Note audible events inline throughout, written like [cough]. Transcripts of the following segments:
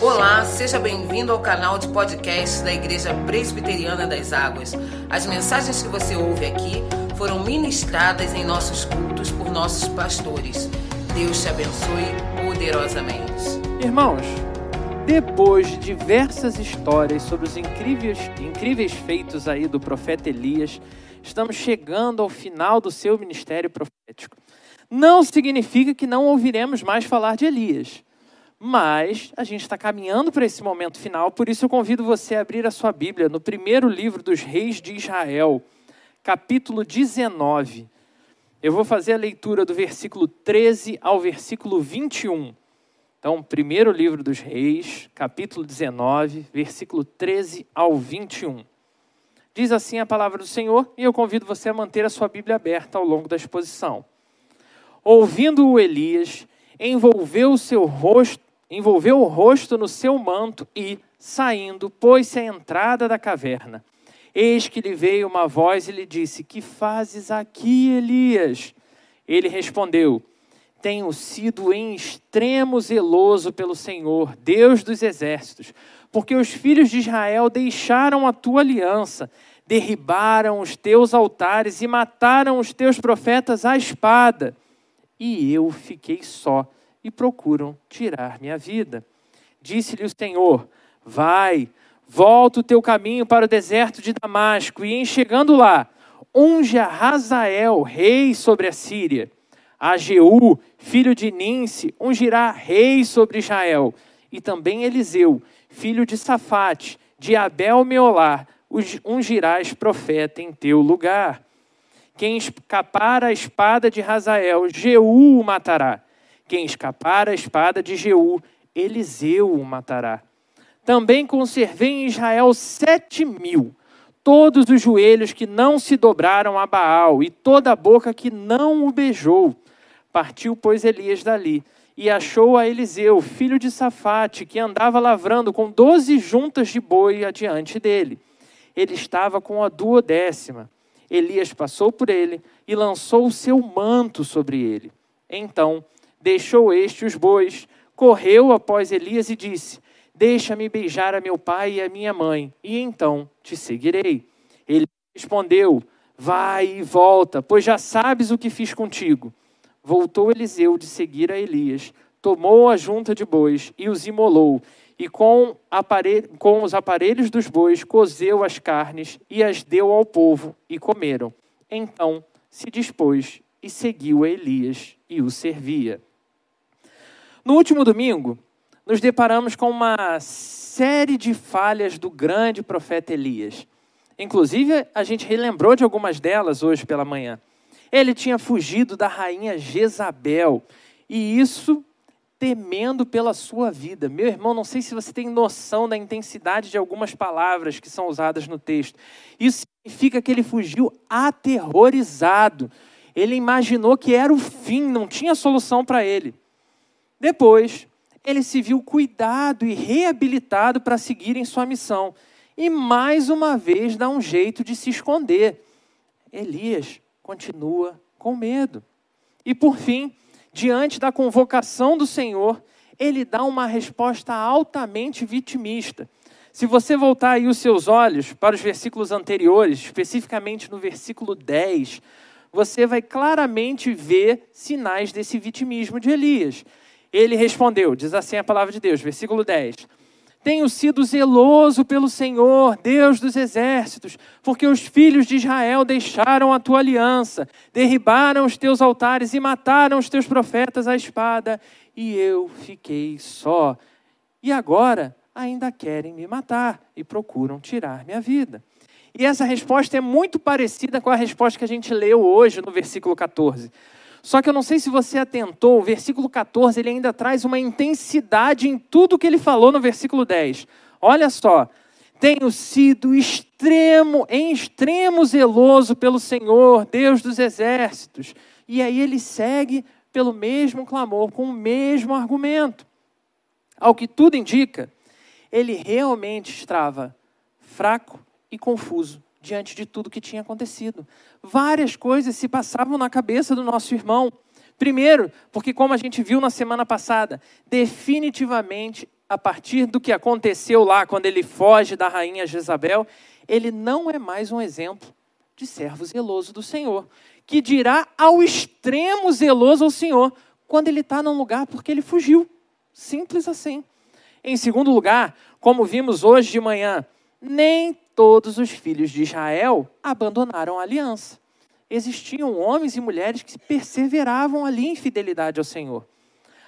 Olá, seja bem-vindo ao canal de podcast da Igreja Presbiteriana das Águas. As mensagens que você ouve aqui foram ministradas em nossos cultos por nossos pastores. Deus te abençoe poderosamente. Irmãos, depois de diversas histórias sobre os incríveis, incríveis feitos aí do profeta Elias, estamos chegando ao final do seu ministério profético. Não significa que não ouviremos mais falar de Elias. Mas a gente está caminhando para esse momento final, por isso eu convido você a abrir a sua Bíblia no primeiro livro dos Reis de Israel, capítulo 19. Eu vou fazer a leitura do versículo 13 ao versículo 21. Então, primeiro livro dos Reis, capítulo 19, versículo 13 ao 21. Diz assim a palavra do Senhor, e eu convido você a manter a sua Bíblia aberta ao longo da exposição. Ouvindo-o Elias, envolveu o seu rosto envolveu o rosto no seu manto e, saindo, pôs-se à entrada da caverna. Eis que lhe veio uma voz e lhe disse: Que fazes aqui, Elias? Ele respondeu: Tenho sido em extremo zeloso pelo Senhor, Deus dos exércitos, porque os filhos de Israel deixaram a tua aliança, derribaram os teus altares e mataram os teus profetas à espada. E eu fiquei só e procuram tirar minha vida. Disse-lhe o Senhor: Vai, volta o teu caminho para o deserto de Damasco, e em chegando lá, unge a Razael, rei sobre a Síria. A Jeú, filho de Ninse, ungirá rei sobre Israel. E também Eliseu, filho de Safate, de Abel Meolar, ungirás profeta em teu lugar. Quem escapar a espada de Razael, Jeú o matará. Quem escapar a espada de Jeú, Eliseu o matará. Também conservei em Israel sete mil, todos os joelhos que não se dobraram a Baal, e toda a boca que não o beijou. Partiu, pois, Elias dali, e achou a Eliseu, filho de Safate, que andava lavrando com doze juntas de boi adiante dele. Ele estava com a duodécima. Elias passou por ele e lançou o seu manto sobre ele. Então deixou este os bois, correu após Elias e disse: Deixa-me beijar a meu pai e a minha mãe, e então te seguirei. Ele respondeu: Vai e volta, pois já sabes o que fiz contigo. Voltou Eliseu de seguir a Elias, tomou a junta de bois e os imolou, e com, com os aparelhos dos bois cozeu as carnes e as deu ao povo, e comeram. Então se dispôs e seguiu a Elias e o servia. No último domingo, nos deparamos com uma série de falhas do grande profeta Elias. Inclusive, a gente relembrou de algumas delas hoje pela manhã. Ele tinha fugido da rainha Jezabel, e isso temendo pela sua vida. Meu irmão, não sei se você tem noção da intensidade de algumas palavras que são usadas no texto. Isso significa que ele fugiu aterrorizado. Ele imaginou que era o fim, não tinha solução para ele. Depois, ele se viu cuidado e reabilitado para seguir em sua missão. E mais uma vez dá um jeito de se esconder. Elias continua com medo. E por fim, diante da convocação do Senhor, ele dá uma resposta altamente vitimista. Se você voltar aí os seus olhos para os versículos anteriores, especificamente no versículo 10, você vai claramente ver sinais desse vitimismo de Elias. Ele respondeu, diz assim a palavra de Deus, versículo 10. Tenho sido zeloso pelo Senhor, Deus dos exércitos, porque os filhos de Israel deixaram a tua aliança, derribaram os teus altares e mataram os teus profetas à espada, e eu fiquei só. E agora ainda querem me matar e procuram tirar minha vida. E essa resposta é muito parecida com a resposta que a gente leu hoje no versículo 14. Só que eu não sei se você atentou, o versículo 14 ele ainda traz uma intensidade em tudo que ele falou no versículo 10. Olha só, tenho sido extremo, em extremo zeloso pelo Senhor, Deus dos exércitos. E aí ele segue pelo mesmo clamor, com o mesmo argumento. Ao que tudo indica, ele realmente estava fraco e confuso diante de tudo que tinha acontecido. Várias coisas se passavam na cabeça do nosso irmão. Primeiro, porque, como a gente viu na semana passada, definitivamente a partir do que aconteceu lá quando ele foge da rainha Jezabel, ele não é mais um exemplo de servo zeloso do Senhor, que dirá ao extremo zeloso ao Senhor quando ele está num lugar porque ele fugiu. Simples assim. Em segundo lugar, como vimos hoje de manhã, nem todos os filhos de Israel abandonaram a aliança. Existiam homens e mulheres que perseveravam ali em fidelidade ao Senhor.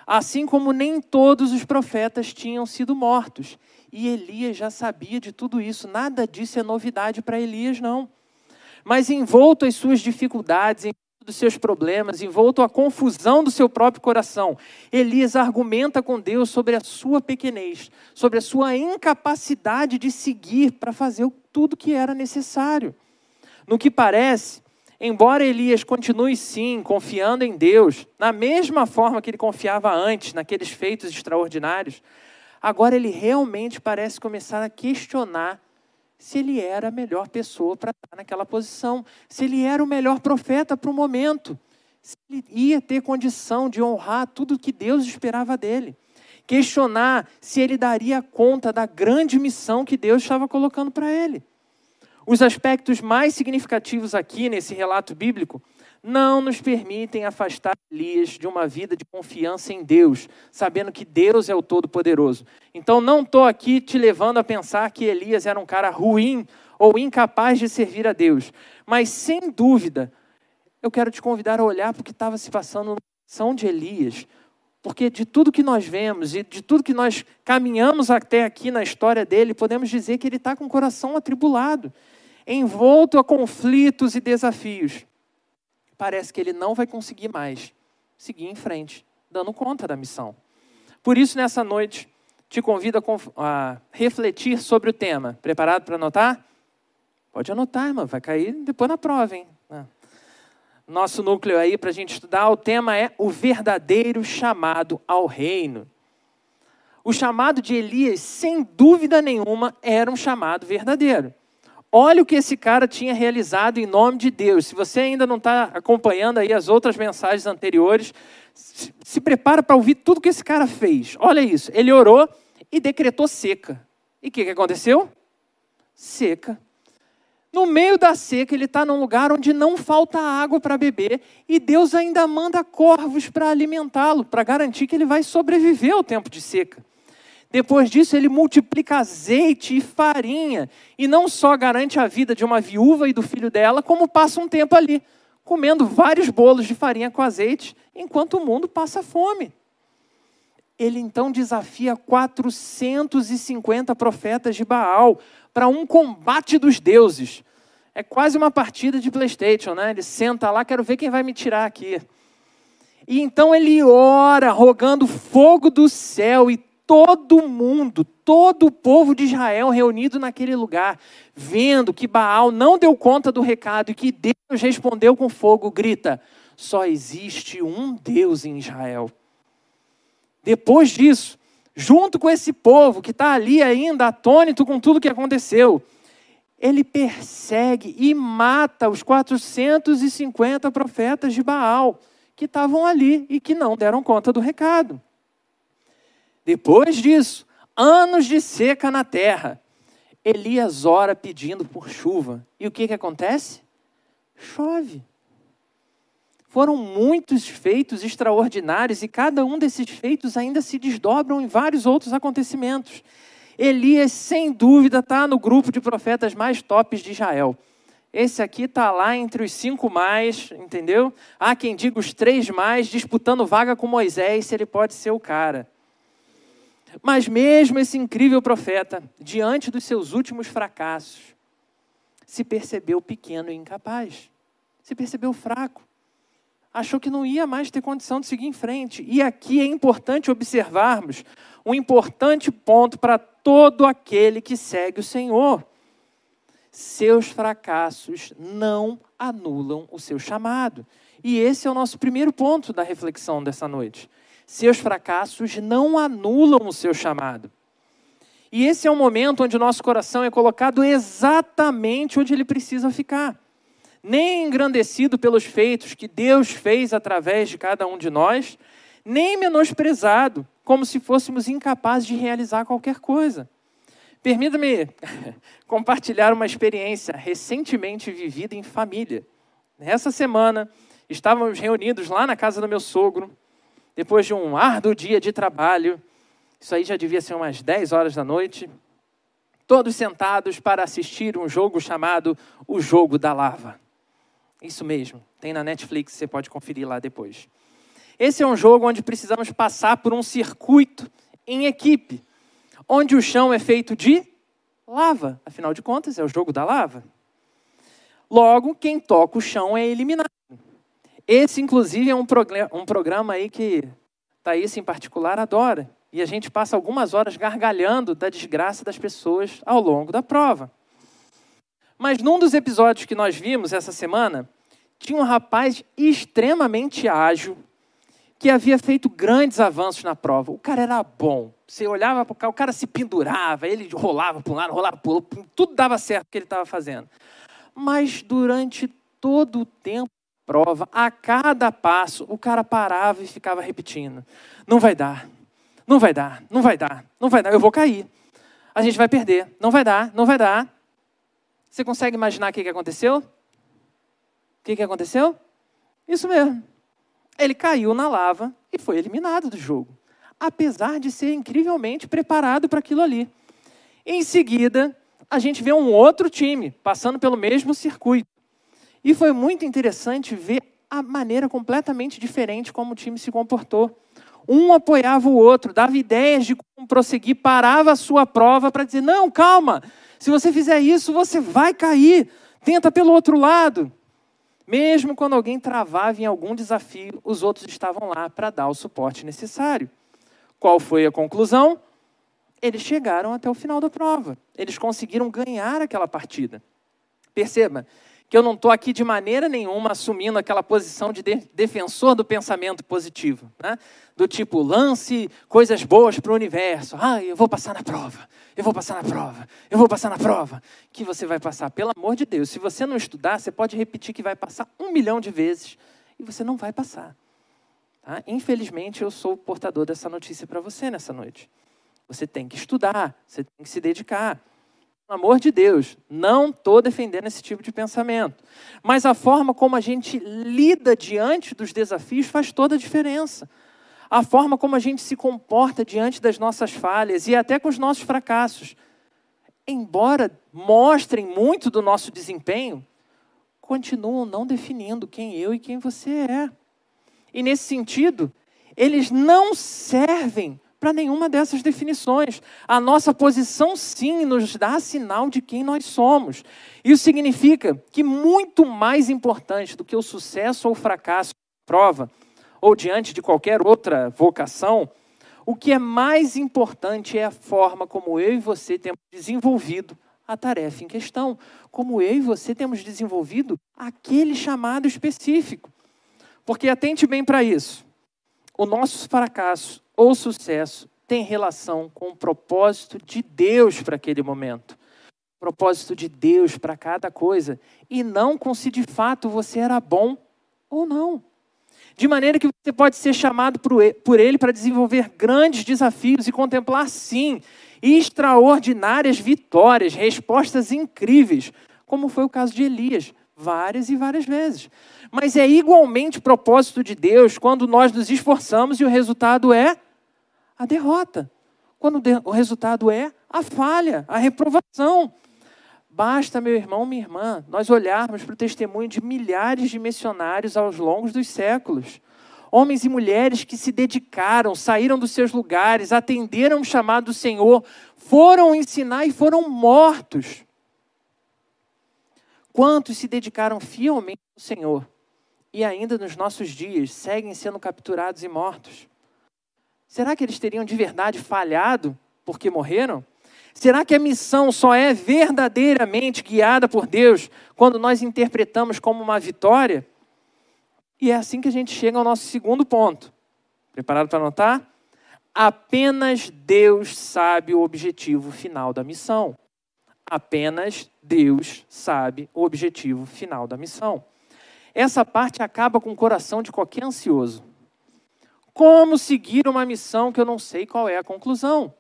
Assim como nem todos os profetas tinham sido mortos. E Elias já sabia de tudo isso. Nada disso é novidade para Elias, não. Mas envolto às suas dificuldades, dos seus problemas, envolto à confusão do seu próprio coração, Elias argumenta com Deus sobre a sua pequenez, sobre a sua incapacidade de seguir para fazer tudo que era necessário. No que parece, embora Elias continue sim confiando em Deus, na mesma forma que ele confiava antes, naqueles feitos extraordinários, agora ele realmente parece começar a questionar se ele era a melhor pessoa para estar naquela posição, se ele era o melhor profeta para o momento, se ele ia ter condição de honrar tudo que Deus esperava dele. Questionar se ele daria conta da grande missão que Deus estava colocando para ele. Os aspectos mais significativos aqui nesse relato bíblico não nos permitem afastar Elias de uma vida de confiança em Deus, sabendo que Deus é o Todo-Poderoso. Então, não estou aqui te levando a pensar que Elias era um cara ruim ou incapaz de servir a Deus, mas sem dúvida, eu quero te convidar a olhar para o que estava se passando no coração de Elias, porque de tudo que nós vemos e de tudo que nós caminhamos até aqui na história dele, podemos dizer que ele está com o coração atribulado, envolto a conflitos e desafios parece que ele não vai conseguir mais seguir em frente, dando conta da missão. Por isso, nessa noite, te convido a, a refletir sobre o tema. Preparado para anotar? Pode anotar, irmão, vai cair depois na prova, hein? Nosso núcleo aí para a gente estudar, o tema é o verdadeiro chamado ao reino. O chamado de Elias, sem dúvida nenhuma, era um chamado verdadeiro. Olha o que esse cara tinha realizado em nome de Deus. Se você ainda não está acompanhando aí as outras mensagens anteriores, se prepara para ouvir tudo que esse cara fez. Olha isso. Ele orou e decretou seca. E o que, que aconteceu? Seca. No meio da seca, ele está num lugar onde não falta água para beber e Deus ainda manda corvos para alimentá-lo, para garantir que ele vai sobreviver ao tempo de seca. Depois disso, ele multiplica azeite e farinha. E não só garante a vida de uma viúva e do filho dela, como passa um tempo ali, comendo vários bolos de farinha com azeite, enquanto o mundo passa fome. Ele então desafia 450 profetas de Baal para um combate dos deuses. É quase uma partida de PlayStation, né? Ele senta lá, quero ver quem vai me tirar aqui. E então ele ora, rogando fogo do céu e todo mundo, todo o povo de Israel reunido naquele lugar, vendo que Baal não deu conta do recado e que Deus respondeu com fogo, grita: só existe um Deus em Israel. Depois disso, junto com esse povo que está ali ainda atônito com tudo que aconteceu, ele persegue e mata os 450 profetas de Baal que estavam ali e que não deram conta do recado. Depois disso, anos de seca na terra. Elias ora pedindo por chuva. E o que, que acontece? Chove. Foram muitos feitos extraordinários e cada um desses feitos ainda se desdobram em vários outros acontecimentos. Elias, sem dúvida, está no grupo de profetas mais tops de Israel. Esse aqui está lá entre os cinco mais, entendeu? Há quem diga os três mais, disputando vaga com Moisés, se ele pode ser o cara. Mas mesmo esse incrível profeta, diante dos seus últimos fracassos, se percebeu pequeno e incapaz, se percebeu fraco, achou que não ia mais ter condição de seguir em frente. E aqui é importante observarmos um importante ponto para todo aquele que segue o Senhor. Seus fracassos não anulam o seu chamado. E esse é o nosso primeiro ponto da reflexão dessa noite seus fracassos não anulam o seu chamado. E esse é o momento onde o nosso coração é colocado exatamente onde ele precisa ficar. Nem engrandecido pelos feitos que Deus fez através de cada um de nós, nem menosprezado, como se fôssemos incapazes de realizar qualquer coisa. Permita-me [laughs] compartilhar uma experiência recentemente vivida em família. Nessa semana, estávamos reunidos lá na casa do meu sogro, depois de um árduo dia de trabalho, isso aí já devia ser umas 10 horas da noite, todos sentados para assistir um jogo chamado O Jogo da Lava. Isso mesmo, tem na Netflix, você pode conferir lá depois. Esse é um jogo onde precisamos passar por um circuito em equipe, onde o chão é feito de lava, afinal de contas, é o jogo da lava. Logo, quem toca o chão é eliminado. Esse, inclusive, é um, um programa aí que Thaís, em particular, adora. E a gente passa algumas horas gargalhando da desgraça das pessoas ao longo da prova. Mas num dos episódios que nós vimos essa semana, tinha um rapaz extremamente ágil que havia feito grandes avanços na prova. O cara era bom. Você olhava para o cara, o cara se pendurava, ele rolava para um lado, rolava para o outro, tudo dava certo o que ele estava fazendo. Mas durante todo o tempo da prova, a cada passo, o cara parava e ficava repetindo: não vai dar, não vai dar, não vai dar, não vai dar, eu vou cair. A gente vai perder, não vai dar, não vai dar. Você consegue imaginar o que, aconteceu? O que, que aconteceu? Isso mesmo. Ele caiu na lava e foi eliminado do jogo, apesar de ser incrivelmente preparado para aquilo ali. Em seguida, a gente vê um outro time passando pelo mesmo circuito. E foi muito interessante ver a maneira completamente diferente como o time se comportou. Um apoiava o outro, dava ideias de como prosseguir, parava a sua prova para dizer: não, calma, se você fizer isso, você vai cair, tenta pelo outro lado. Mesmo quando alguém travava em algum desafio, os outros estavam lá para dar o suporte necessário. Qual foi a conclusão? Eles chegaram até o final da prova. Eles conseguiram ganhar aquela partida. Perceba que eu não estou aqui de maneira nenhuma assumindo aquela posição de, de defensor do pensamento positivo, né? do tipo, lance coisas boas para o universo. Ah, eu vou passar na prova, eu vou passar na prova, eu vou passar na prova. Que você vai passar, pelo amor de Deus. Se você não estudar, você pode repetir que vai passar um milhão de vezes e você não vai passar. Tá? Infelizmente, eu sou o portador dessa notícia para você nessa noite. Você tem que estudar, você tem que se dedicar. Pelo amor de Deus, não estou defendendo esse tipo de pensamento. Mas a forma como a gente lida diante dos desafios faz toda a diferença. A forma como a gente se comporta diante das nossas falhas e até com os nossos fracassos. Embora mostrem muito do nosso desempenho, continuam não definindo quem eu e quem você é. E nesse sentido, eles não servem para nenhuma dessas definições. A nossa posição, sim, nos dá sinal de quem nós somos. Isso significa que, muito mais importante do que o sucesso ou o fracasso prova, ou diante de qualquer outra vocação, o que é mais importante é a forma como eu e você temos desenvolvido a tarefa em questão, como eu e você temos desenvolvido aquele chamado específico. Porque atente bem para isso. O nosso fracasso ou sucesso tem relação com o propósito de Deus para aquele momento. O propósito de Deus para cada coisa. E não com se de fato você era bom ou não. De maneira que você pode ser chamado por Ele para desenvolver grandes desafios e contemplar, sim, extraordinárias vitórias, respostas incríveis, como foi o caso de Elias, várias e várias vezes. Mas é igualmente propósito de Deus quando nós nos esforçamos e o resultado é a derrota. Quando o resultado é a falha, a reprovação. Basta, meu irmão, minha irmã, nós olharmos para o testemunho de milhares de missionários aos longos dos séculos. Homens e mulheres que se dedicaram, saíram dos seus lugares, atenderam o chamado do Senhor, foram ensinar e foram mortos. Quantos se dedicaram fielmente ao Senhor e ainda nos nossos dias seguem sendo capturados e mortos? Será que eles teriam de verdade falhado porque morreram? Será que a missão só é verdadeiramente guiada por Deus quando nós interpretamos como uma vitória? E é assim que a gente chega ao nosso segundo ponto. Preparado para anotar? Apenas Deus sabe o objetivo final da missão. Apenas Deus sabe o objetivo final da missão. Essa parte acaba com o coração de qualquer ansioso. Como seguir uma missão que eu não sei qual é a conclusão?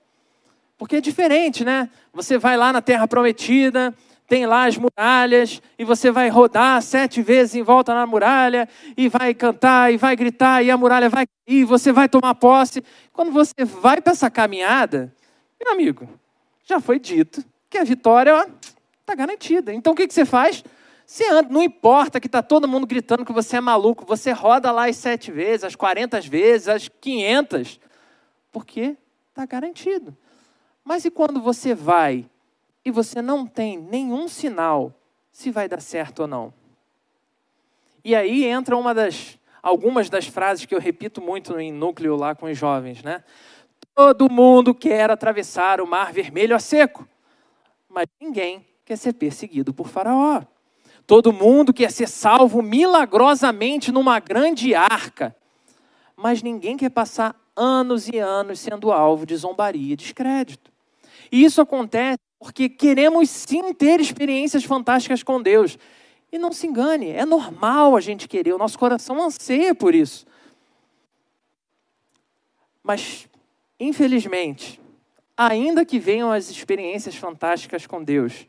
Porque é diferente, né? Você vai lá na Terra Prometida, tem lá as muralhas, e você vai rodar sete vezes em volta na muralha, e vai cantar, e vai gritar, e a muralha vai cair, e você vai tomar posse. Quando você vai para essa caminhada, meu amigo, já foi dito que a vitória está garantida. Então o que, que você faz? Você anda, não importa que está todo mundo gritando que você é maluco, você roda lá as sete vezes, as 40 vezes, as 500, porque está garantido. Mas e quando você vai e você não tem nenhum sinal se vai dar certo ou não? E aí entra uma das algumas das frases que eu repito muito em núcleo lá com os jovens, né? Todo mundo quer atravessar o mar vermelho a seco, mas ninguém quer ser perseguido por Faraó. Todo mundo quer ser salvo milagrosamente numa grande arca. Mas ninguém quer passar anos e anos sendo alvo de zombaria e descrédito. E isso acontece porque queremos sim ter experiências fantásticas com Deus. E não se engane, é normal a gente querer, o nosso coração anseia por isso. Mas, infelizmente, ainda que venham as experiências fantásticas com Deus,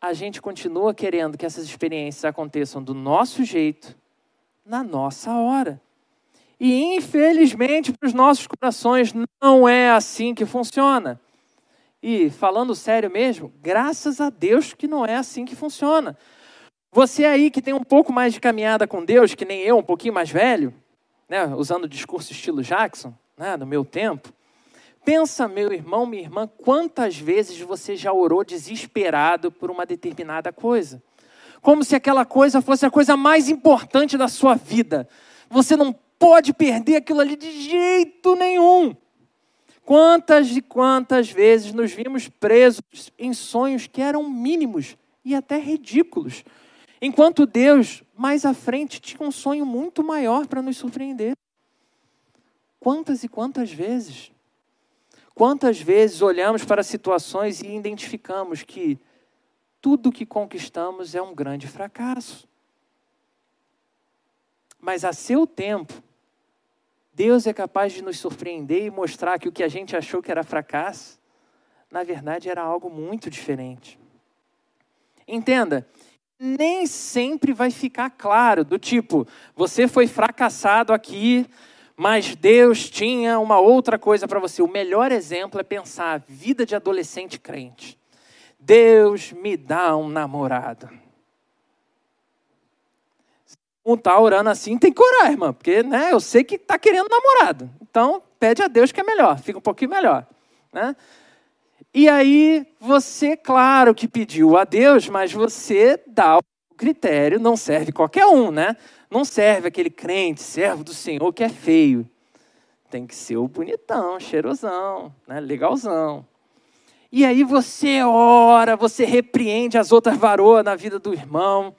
a gente continua querendo que essas experiências aconteçam do nosso jeito, na nossa hora. E infelizmente para os nossos corações não é assim que funciona. E falando sério mesmo, graças a Deus que não é assim que funciona. Você aí que tem um pouco mais de caminhada com Deus, que nem eu, um pouquinho mais velho, né, usando o discurso estilo Jackson, né, no meu tempo, Pensa, meu irmão, minha irmã, quantas vezes você já orou desesperado por uma determinada coisa? Como se aquela coisa fosse a coisa mais importante da sua vida. Você não pode perder aquilo ali de jeito nenhum. Quantas e quantas vezes nos vimos presos em sonhos que eram mínimos e até ridículos, enquanto Deus, mais à frente, tinha um sonho muito maior para nos surpreender. Quantas e quantas vezes? Quantas vezes olhamos para situações e identificamos que tudo que conquistamos é um grande fracasso? Mas a seu tempo, Deus é capaz de nos surpreender e mostrar que o que a gente achou que era fracasso, na verdade era algo muito diferente. Entenda, nem sempre vai ficar claro, do tipo, você foi fracassado aqui, mas Deus tinha uma outra coisa para você. O melhor exemplo é pensar a vida de adolescente crente. Deus me dá um namorado. Um tá orando assim, tem que orar, irmã, porque né, eu sei que está querendo namorado. Então, pede a Deus que é melhor, fica um pouquinho melhor. Né? E aí, você, claro que pediu a Deus, mas você dá o critério, não serve qualquer um, né? Não serve aquele crente, servo do Senhor, que é feio. Tem que ser o bonitão, cheirosão, né? legalzão. E aí você ora, você repreende as outras varoas na vida do irmão,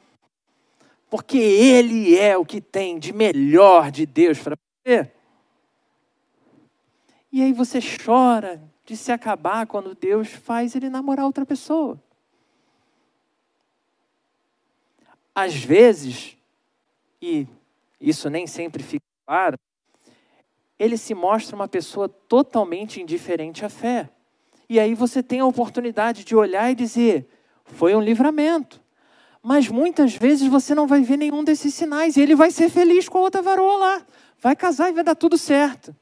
porque ele é o que tem de melhor de Deus para você. E aí você chora de se acabar quando Deus faz ele namorar outra pessoa. Às vezes, e isso nem sempre fica claro, ele se mostra uma pessoa totalmente indiferente à fé. E aí você tem a oportunidade de olhar e dizer: foi um livramento. Mas muitas vezes você não vai ver nenhum desses sinais e ele vai ser feliz com a outra varoa lá. Vai casar e vai dar tudo certo.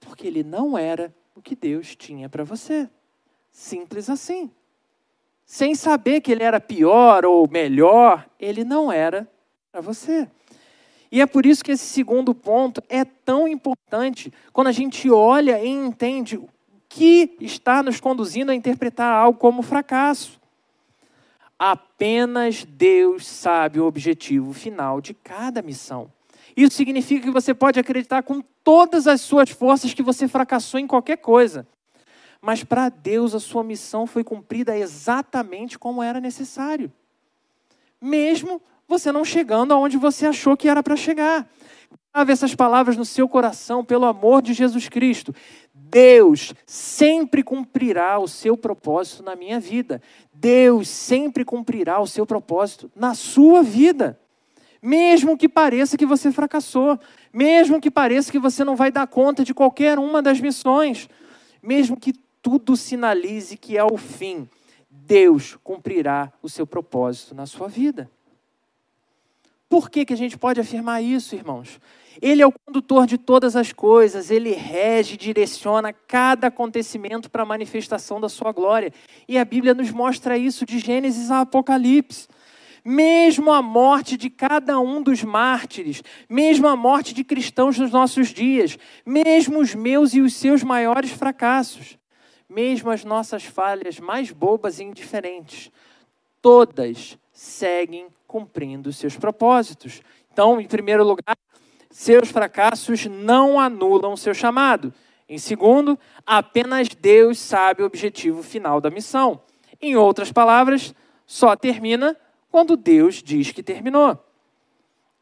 Porque ele não era o que Deus tinha para você. Simples assim. Sem saber que ele era pior ou melhor, ele não era para você. E é por isso que esse segundo ponto é tão importante quando a gente olha e entende o que está nos conduzindo a interpretar algo como fracasso. Apenas Deus sabe o objetivo final de cada missão. Isso significa que você pode acreditar com todas as suas forças que você fracassou em qualquer coisa. Mas para Deus a sua missão foi cumprida exatamente como era necessário. Mesmo você não chegando aonde você achou que era para chegar. Grave essas palavras no seu coração, pelo amor de Jesus Cristo. Deus sempre cumprirá o seu propósito na minha vida. Deus sempre cumprirá o seu propósito na sua vida. Mesmo que pareça que você fracassou, mesmo que pareça que você não vai dar conta de qualquer uma das missões, mesmo que tudo sinalize que é o fim, Deus cumprirá o seu propósito na sua vida. Por que, que a gente pode afirmar isso, irmãos? Ele é o condutor de todas as coisas, ele rege, direciona cada acontecimento para a manifestação da sua glória. E a Bíblia nos mostra isso de Gênesis a Apocalipse. Mesmo a morte de cada um dos mártires, mesmo a morte de cristãos nos nossos dias, mesmo os meus e os seus maiores fracassos, mesmo as nossas falhas mais bobas e indiferentes, todas seguem cumprindo seus propósitos. Então, em primeiro lugar, seus fracassos não anulam seu chamado. Em segundo, apenas Deus sabe o objetivo final da missão. Em outras palavras, só termina quando Deus diz que terminou.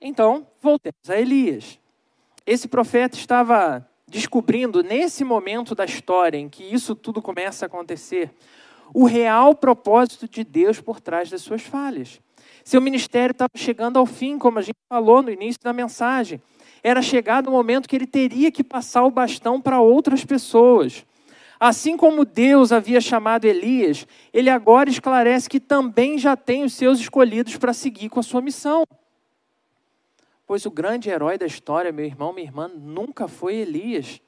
Então, voltemos a Elias. Esse profeta estava descobrindo, nesse momento da história em que isso tudo começa a acontecer, o real propósito de Deus por trás das suas falhas. Seu ministério estava chegando ao fim, como a gente falou no início da mensagem. Era chegado o momento que ele teria que passar o bastão para outras pessoas. Assim como Deus havia chamado Elias, ele agora esclarece que também já tem os seus escolhidos para seguir com a sua missão. Pois o grande herói da história, meu irmão, minha irmã, nunca foi Elias.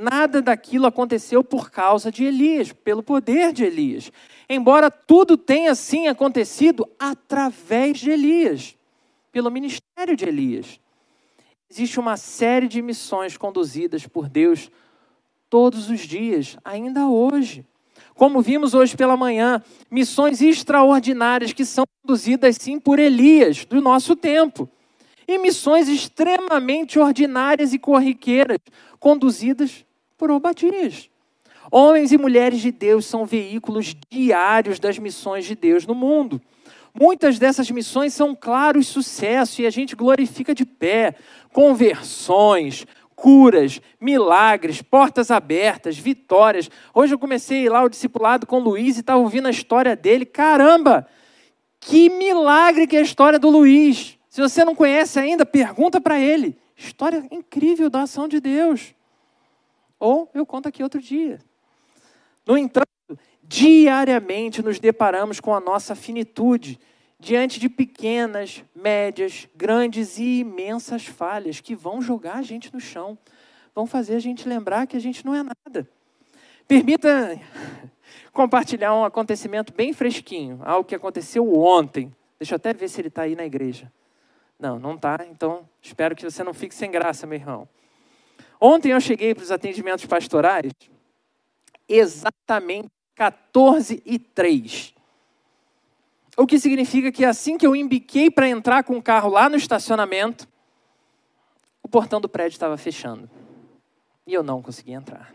Nada daquilo aconteceu por causa de Elias, pelo poder de Elias. Embora tudo tenha sim acontecido através de Elias, pelo ministério de Elias. Existe uma série de missões conduzidas por Deus todos os dias, ainda hoje. Como vimos hoje pela manhã, missões extraordinárias que são conduzidas sim por Elias, do nosso tempo. E missões extremamente ordinárias e corriqueiras, conduzidas por Obadias. Homens e mulheres de Deus são veículos diários das missões de Deus no mundo. Muitas dessas missões são claros sucesso e a gente glorifica de pé. Conversões, curas, milagres, portas abertas, vitórias. Hoje eu comecei lá o discipulado com o Luiz e estava ouvindo a história dele. Caramba! Que milagre que é a história do Luiz. Se você não conhece ainda, pergunta para ele. História incrível da ação de Deus. Ou eu conto aqui outro dia. No entanto, diariamente nos deparamos com a nossa finitude diante de pequenas, médias, grandes e imensas falhas que vão jogar a gente no chão, vão fazer a gente lembrar que a gente não é nada. Permita [laughs] compartilhar um acontecimento bem fresquinho, algo que aconteceu ontem. Deixa eu até ver se ele está aí na igreja. Não, não está, então espero que você não fique sem graça, meu irmão. Ontem eu cheguei para os atendimentos pastorais, exatamente 14 e 3. O que significa que assim que eu embiquei para entrar com o carro lá no estacionamento, o portão do prédio estava fechando. E eu não conseguia entrar.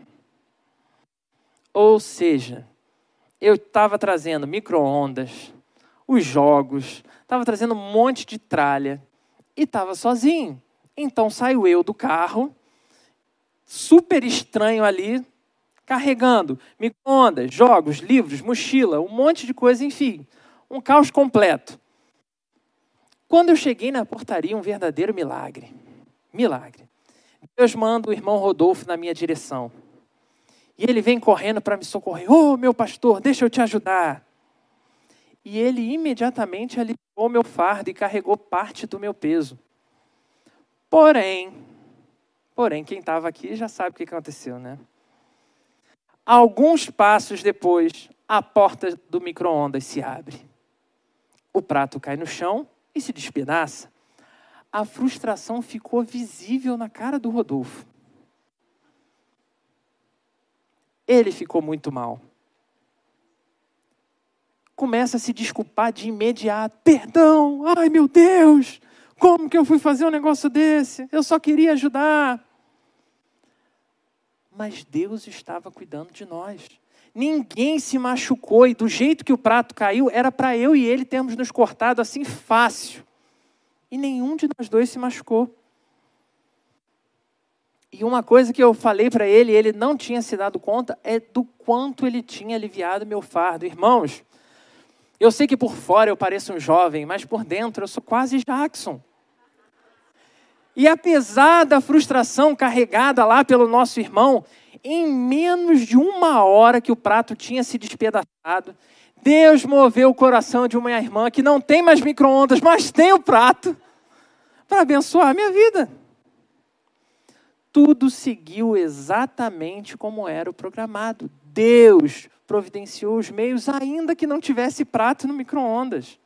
Ou seja, eu estava trazendo micro-ondas, os jogos, estava trazendo um monte de tralha e estava sozinho. Então saio eu do carro super estranho ali, carregando micro-ondas, jogos, livros, mochila, um monte de coisa, enfim, um caos completo. Quando eu cheguei na portaria, um verdadeiro milagre. Milagre. Deus manda o irmão Rodolfo na minha direção. E ele vem correndo para me socorrer. Oh, meu pastor, deixa eu te ajudar. E ele imediatamente aliviou meu fardo e carregou parte do meu peso. Porém, Porém, quem estava aqui já sabe o que aconteceu, né? Alguns passos depois, a porta do micro-ondas se abre. O prato cai no chão e se despedaça. A frustração ficou visível na cara do Rodolfo. Ele ficou muito mal. Começa a se desculpar de imediato. Perdão, ai meu Deus, como que eu fui fazer um negócio desse? Eu só queria ajudar. Mas Deus estava cuidando de nós. Ninguém se machucou e do jeito que o prato caiu, era para eu e ele termos nos cortado assim fácil. E nenhum de nós dois se machucou. E uma coisa que eu falei para ele, ele não tinha se dado conta, é do quanto ele tinha aliviado meu fardo. Irmãos, eu sei que por fora eu pareço um jovem, mas por dentro eu sou quase Jackson. E apesar da frustração carregada lá pelo nosso irmão, em menos de uma hora que o prato tinha se despedaçado, Deus moveu o coração de uma irmã que não tem mais micro-ondas, mas tem o prato, para abençoar a minha vida. Tudo seguiu exatamente como era o programado. Deus providenciou os meios, ainda que não tivesse prato no micro-ondas.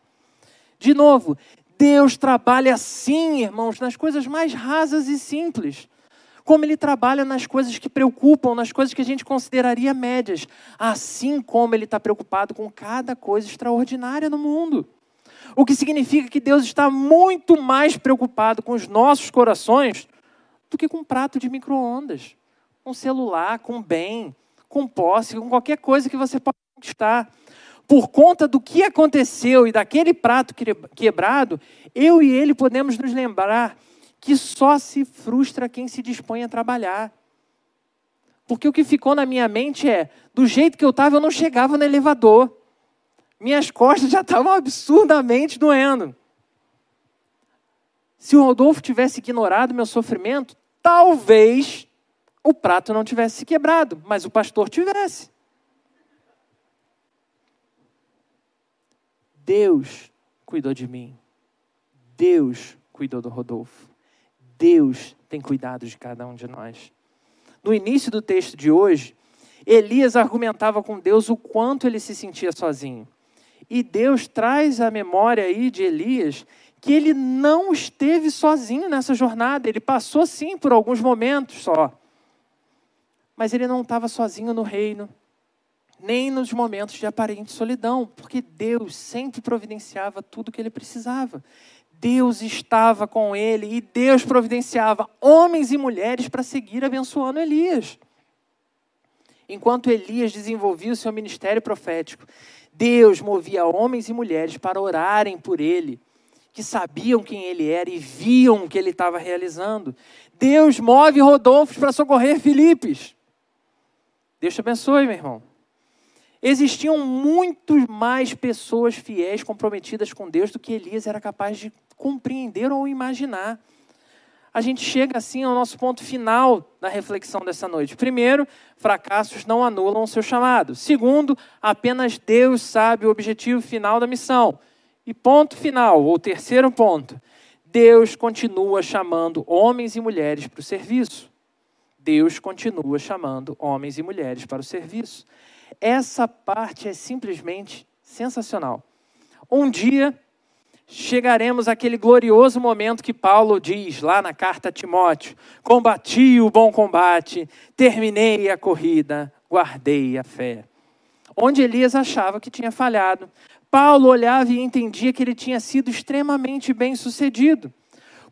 De novo, Deus trabalha assim, irmãos, nas coisas mais rasas e simples. Como Ele trabalha nas coisas que preocupam, nas coisas que a gente consideraria médias. Assim como Ele está preocupado com cada coisa extraordinária no mundo. O que significa que Deus está muito mais preocupado com os nossos corações do que com um prato de micro-ondas, com celular, com bem, com posse, com qualquer coisa que você possa conquistar. Por conta do que aconteceu e daquele prato quebrado, eu e ele podemos nos lembrar que só se frustra quem se dispõe a trabalhar. Porque o que ficou na minha mente é: do jeito que eu estava, eu não chegava no elevador. Minhas costas já estavam absurdamente doendo. Se o Rodolfo tivesse ignorado meu sofrimento, talvez o prato não tivesse se quebrado, mas o pastor tivesse. Deus cuidou de mim. Deus cuidou do Rodolfo. Deus tem cuidado de cada um de nós. No início do texto de hoje, Elias argumentava com Deus o quanto ele se sentia sozinho. E Deus traz a memória aí de Elias que ele não esteve sozinho nessa jornada, ele passou sim por alguns momentos só. Mas ele não estava sozinho no reino, nem nos momentos de aparente solidão, porque Deus sempre providenciava tudo o que ele precisava. Deus estava com ele e Deus providenciava homens e mulheres para seguir abençoando Elias. Enquanto Elias desenvolvia o seu ministério profético, Deus movia homens e mulheres para orarem por ele que sabiam quem ele era e viam o que ele estava realizando. Deus move Rodolfo para socorrer Filipes. Deus te abençoe, meu irmão. Existiam muito mais pessoas fiéis, comprometidas com Deus, do que Elias era capaz de compreender ou imaginar. A gente chega assim ao nosso ponto final da reflexão dessa noite. Primeiro, fracassos não anulam o seu chamado. Segundo, apenas Deus sabe o objetivo final da missão. E ponto final, ou terceiro ponto, Deus continua chamando homens e mulheres para o serviço. Deus continua chamando homens e mulheres para o serviço. Essa parte é simplesmente sensacional. Um dia chegaremos àquele glorioso momento que Paulo diz lá na carta a Timóteo: Combati o bom combate, terminei a corrida, guardei a fé. Onde Elias achava que tinha falhado, Paulo olhava e entendia que ele tinha sido extremamente bem sucedido.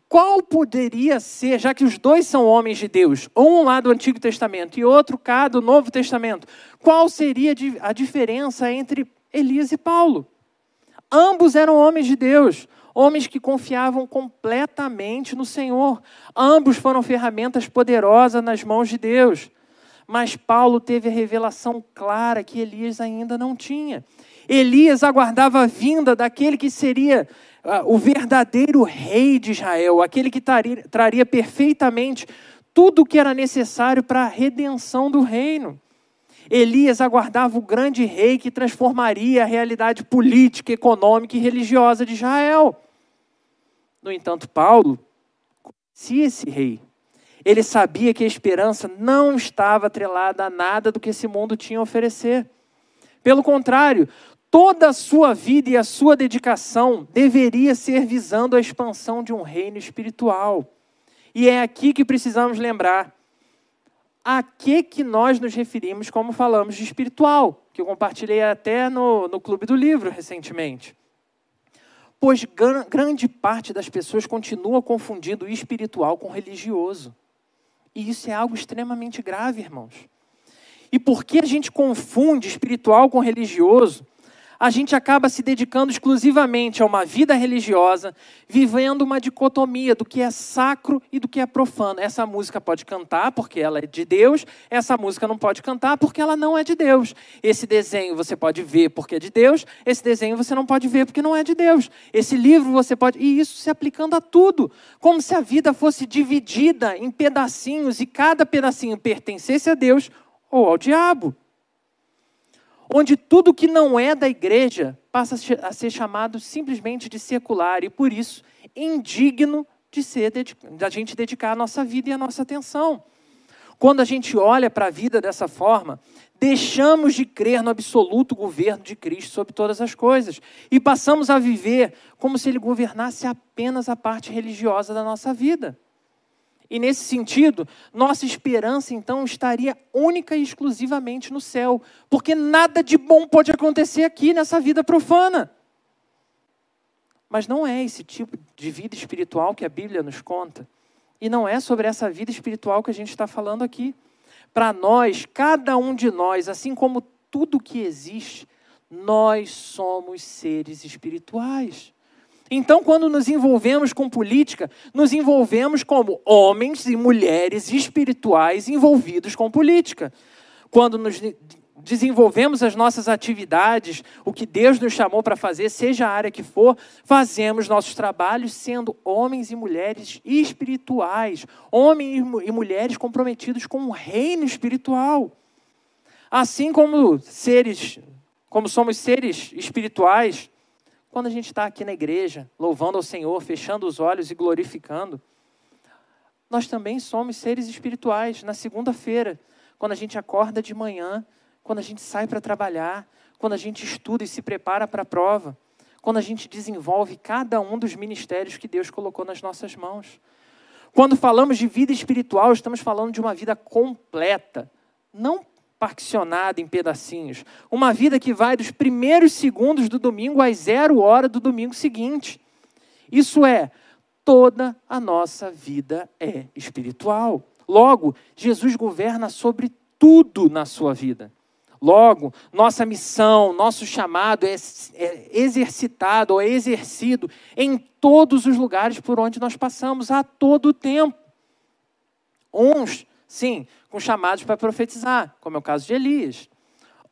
Qual poderia ser, já que os dois são homens de Deus, um lá do Antigo Testamento e outro cá do Novo Testamento, qual seria a diferença entre Elias e Paulo? Ambos eram homens de Deus, homens que confiavam completamente no Senhor. Ambos foram ferramentas poderosas nas mãos de Deus. Mas Paulo teve a revelação clara que Elias ainda não tinha. Elias aguardava a vinda daquele que seria uh, o verdadeiro rei de Israel, aquele que traria, traria perfeitamente tudo o que era necessário para a redenção do reino. Elias aguardava o grande rei que transformaria a realidade política, econômica e religiosa de Israel. No entanto, Paulo conhecia esse rei. Ele sabia que a esperança não estava atrelada a nada do que esse mundo tinha a oferecer. Pelo contrário, toda a sua vida e a sua dedicação deveria ser visando a expansão de um reino espiritual. E é aqui que precisamos lembrar a que, que nós nos referimos como falamos de espiritual, que eu compartilhei até no, no Clube do Livro recentemente. Pois grande parte das pessoas continua confundindo o espiritual com o religioso. E isso é algo extremamente grave, irmãos. E por que a gente confunde espiritual com religioso? A gente acaba se dedicando exclusivamente a uma vida religiosa, vivendo uma dicotomia do que é sacro e do que é profano. Essa música pode cantar porque ela é de Deus, essa música não pode cantar porque ela não é de Deus. Esse desenho você pode ver porque é de Deus, esse desenho você não pode ver porque não é de Deus. Esse livro você pode. E isso se aplicando a tudo, como se a vida fosse dividida em pedacinhos e cada pedacinho pertencesse a Deus ou ao diabo onde tudo que não é da igreja passa a ser chamado simplesmente de secular e, por isso, indigno de ser da gente dedicar a nossa vida e a nossa atenção. Quando a gente olha para a vida dessa forma, deixamos de crer no absoluto governo de Cristo sobre todas as coisas e passamos a viver como se ele governasse apenas a parte religiosa da nossa vida. E nesse sentido, nossa esperança então estaria única e exclusivamente no céu, porque nada de bom pode acontecer aqui nessa vida profana. Mas não é esse tipo de vida espiritual que a Bíblia nos conta. E não é sobre essa vida espiritual que a gente está falando aqui. Para nós, cada um de nós, assim como tudo que existe, nós somos seres espirituais. Então, quando nos envolvemos com política, nos envolvemos como homens e mulheres espirituais envolvidos com política. Quando nos desenvolvemos as nossas atividades, o que Deus nos chamou para fazer, seja a área que for, fazemos nossos trabalhos sendo homens e mulheres espirituais, homens e mulheres comprometidos com o reino espiritual. Assim como seres, como somos seres espirituais, quando a gente está aqui na igreja, louvando ao Senhor, fechando os olhos e glorificando, nós também somos seres espirituais. Na segunda-feira, quando a gente acorda de manhã, quando a gente sai para trabalhar, quando a gente estuda e se prepara para a prova, quando a gente desenvolve cada um dos ministérios que Deus colocou nas nossas mãos. Quando falamos de vida espiritual, estamos falando de uma vida completa, não parcionada em pedacinhos. Uma vida que vai dos primeiros segundos do domingo às zero hora do domingo seguinte. Isso é, toda a nossa vida é espiritual. Logo, Jesus governa sobre tudo na sua vida. Logo, nossa missão, nosso chamado é, é exercitado ou é exercido em todos os lugares por onde nós passamos, a todo tempo. Uns Sim, com chamados para profetizar, como é o caso de Elias.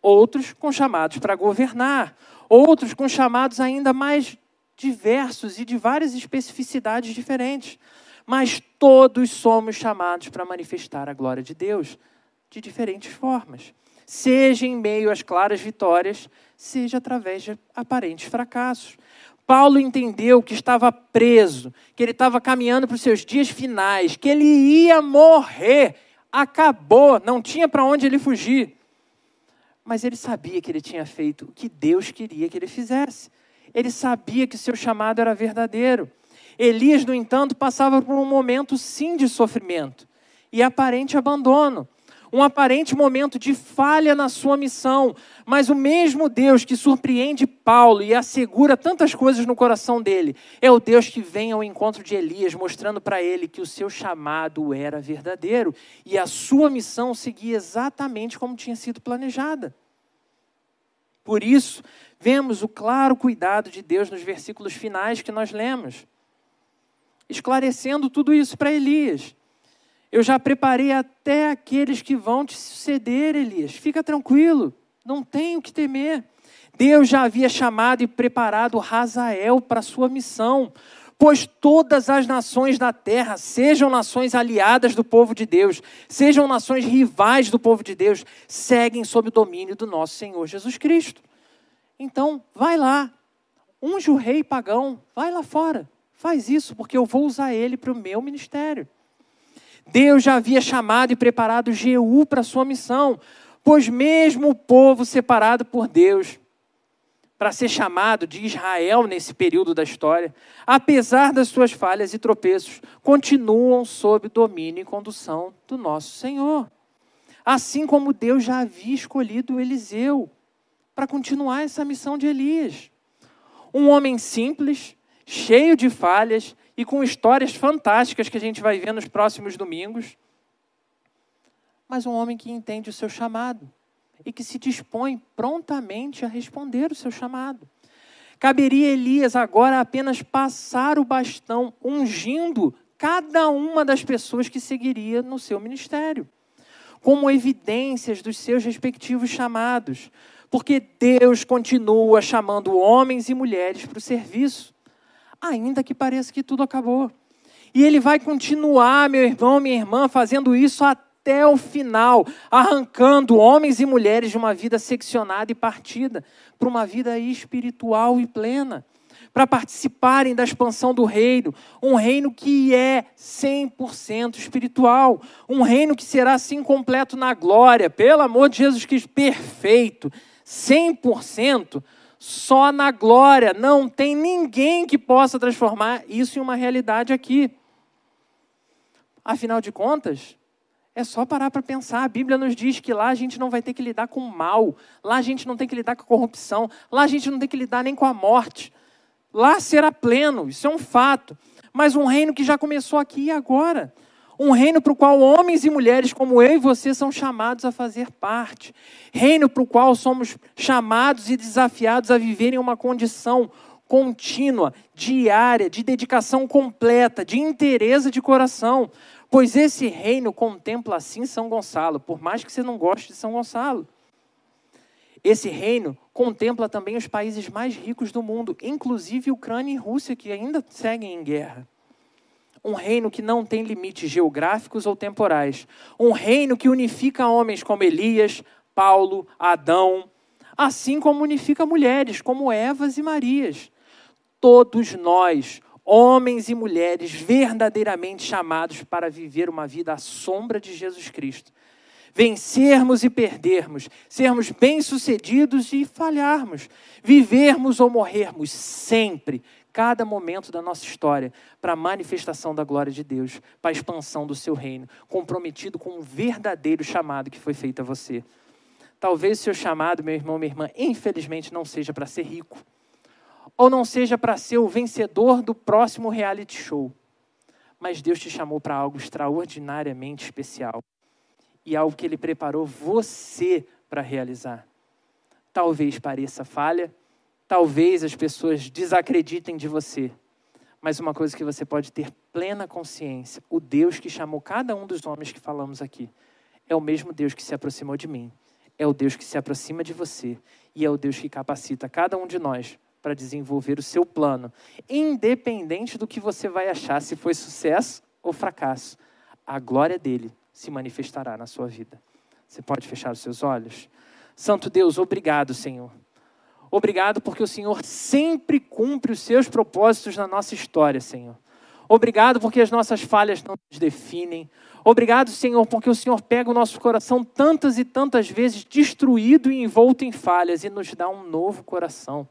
Outros com chamados para governar. Outros com chamados ainda mais diversos e de várias especificidades diferentes. Mas todos somos chamados para manifestar a glória de Deus de diferentes formas. Seja em meio às claras vitórias, seja através de aparentes fracassos. Paulo entendeu que estava preso, que ele estava caminhando para os seus dias finais, que ele ia morrer acabou, não tinha para onde ele fugir. Mas ele sabia que ele tinha feito o que Deus queria que ele fizesse. Ele sabia que seu chamado era verdadeiro. Elias, no entanto, passava por um momento sim de sofrimento e aparente abandono um aparente momento de falha na sua missão, mas o mesmo Deus que surpreende Paulo e assegura tantas coisas no coração dele, é o Deus que vem ao encontro de Elias, mostrando para ele que o seu chamado era verdadeiro e a sua missão seguia exatamente como tinha sido planejada. Por isso, vemos o claro cuidado de Deus nos versículos finais que nós lemos, esclarecendo tudo isso para Elias. Eu já preparei até aqueles que vão te suceder, Elias. Fica tranquilo, não tenho que temer. Deus já havia chamado e preparado Razael para sua missão, pois todas as nações da terra, sejam nações aliadas do povo de Deus, sejam nações rivais do povo de Deus, seguem sob o domínio do nosso Senhor Jesus Cristo. Então, vai lá, unge o rei pagão, vai lá fora, faz isso, porque eu vou usar ele para o meu ministério. Deus já havia chamado e preparado Jeú para sua missão, pois mesmo o povo separado por Deus para ser chamado de Israel nesse período da história, apesar das suas falhas e tropeços, continuam sob domínio e condução do nosso Senhor. Assim como Deus já havia escolhido Eliseu para continuar essa missão de Elias. Um homem simples, cheio de falhas, e com histórias fantásticas que a gente vai ver nos próximos domingos. Mas um homem que entende o seu chamado, e que se dispõe prontamente a responder o seu chamado. Caberia Elias agora apenas passar o bastão, ungindo cada uma das pessoas que seguiria no seu ministério, como evidências dos seus respectivos chamados, porque Deus continua chamando homens e mulheres para o serviço, ainda que pareça que tudo acabou. E Ele vai continuar, meu irmão, minha irmã, fazendo isso até o final, arrancando homens e mulheres de uma vida seccionada e partida para uma vida espiritual e plena para participarem da expansão do reino, um reino que é 100% espiritual, um reino que será assim completo na glória, pelo amor de Jesus Cristo, perfeito, 100% só na glória, não tem ninguém que possa transformar isso em uma realidade aqui. Afinal de contas, é só parar para pensar. A Bíblia nos diz que lá a gente não vai ter que lidar com o mal, lá a gente não tem que lidar com a corrupção, lá a gente não tem que lidar nem com a morte. Lá será pleno, isso é um fato. Mas um reino que já começou aqui e agora. Um reino para o qual homens e mulheres como eu e você são chamados a fazer parte. Reino para o qual somos chamados e desafiados a viver em uma condição contínua, diária, de dedicação completa, de interesse de coração. Pois esse reino contempla assim São Gonçalo, por mais que você não goste de São Gonçalo. Esse reino contempla também os países mais ricos do mundo, inclusive Ucrânia e Rússia, que ainda seguem em guerra. Um reino que não tem limites geográficos ou temporais. Um reino que unifica homens como Elias, Paulo, Adão, assim como unifica mulheres como Evas e Marias. Todos nós, homens e mulheres verdadeiramente chamados para viver uma vida à sombra de Jesus Cristo vencermos e perdermos, sermos bem-sucedidos e falharmos, vivermos ou morrermos sempre, cada momento da nossa história, para a manifestação da glória de Deus, para a expansão do seu reino, comprometido com um verdadeiro chamado que foi feito a você. Talvez o seu chamado, meu irmão, minha irmã, infelizmente não seja para ser rico, ou não seja para ser o vencedor do próximo reality show. Mas Deus te chamou para algo extraordinariamente especial e algo que Ele preparou você para realizar. Talvez pareça falha, talvez as pessoas desacreditem de você, mas uma coisa que você pode ter plena consciência: o Deus que chamou cada um dos homens que falamos aqui é o mesmo Deus que se aproximou de mim, é o Deus que se aproxima de você e é o Deus que capacita cada um de nós para desenvolver o seu plano, independente do que você vai achar, se foi sucesso ou fracasso. A glória dele se manifestará na sua vida. Você pode fechar os seus olhos? Santo Deus, obrigado, Senhor. Obrigado porque o Senhor sempre cumpre os seus propósitos na nossa história, Senhor. Obrigado porque as nossas falhas não nos definem. Obrigado, Senhor, porque o Senhor pega o nosso coração tantas e tantas vezes destruído e envolto em falhas e nos dá um novo coração.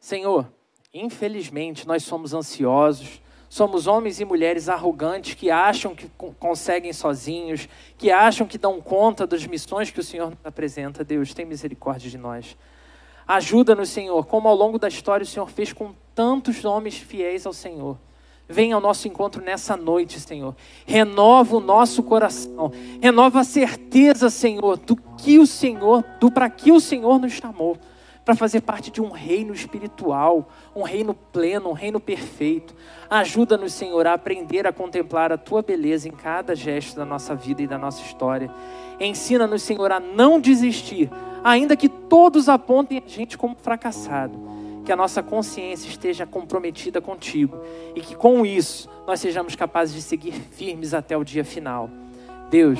Senhor, infelizmente nós somos ansiosos, Somos homens e mulheres arrogantes que acham que conseguem sozinhos, que acham que dão conta das missões que o Senhor nos apresenta. Deus, tem misericórdia de nós. Ajuda-nos, Senhor, como ao longo da história o Senhor fez com tantos homens fiéis ao Senhor. Venha ao nosso encontro nessa noite, Senhor. Renova o nosso coração. Renova a certeza, Senhor, do que o Senhor, do para que o Senhor nos chamou para fazer parte de um reino espiritual, um reino pleno, um reino perfeito. Ajuda-nos, Senhor, a aprender a contemplar a tua beleza em cada gesto da nossa vida e da nossa história. Ensina-nos, Senhor, a não desistir, ainda que todos apontem a gente como fracassado. Que a nossa consciência esteja comprometida contigo e que com isso nós sejamos capazes de seguir firmes até o dia final. Deus,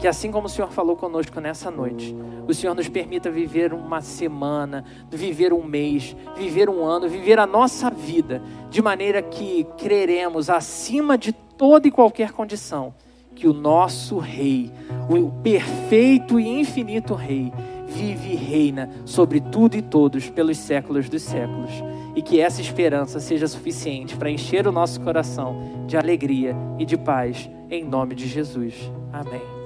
que assim como o Senhor falou conosco nessa noite, o Senhor nos permita viver uma semana, viver um mês, viver um ano, viver a nossa vida, de maneira que creremos acima de toda e qualquer condição que o nosso Rei, o perfeito e infinito Rei, vive e reina sobre tudo e todos pelos séculos dos séculos. E que essa esperança seja suficiente para encher o nosso coração de alegria e de paz, em nome de Jesus. Amém.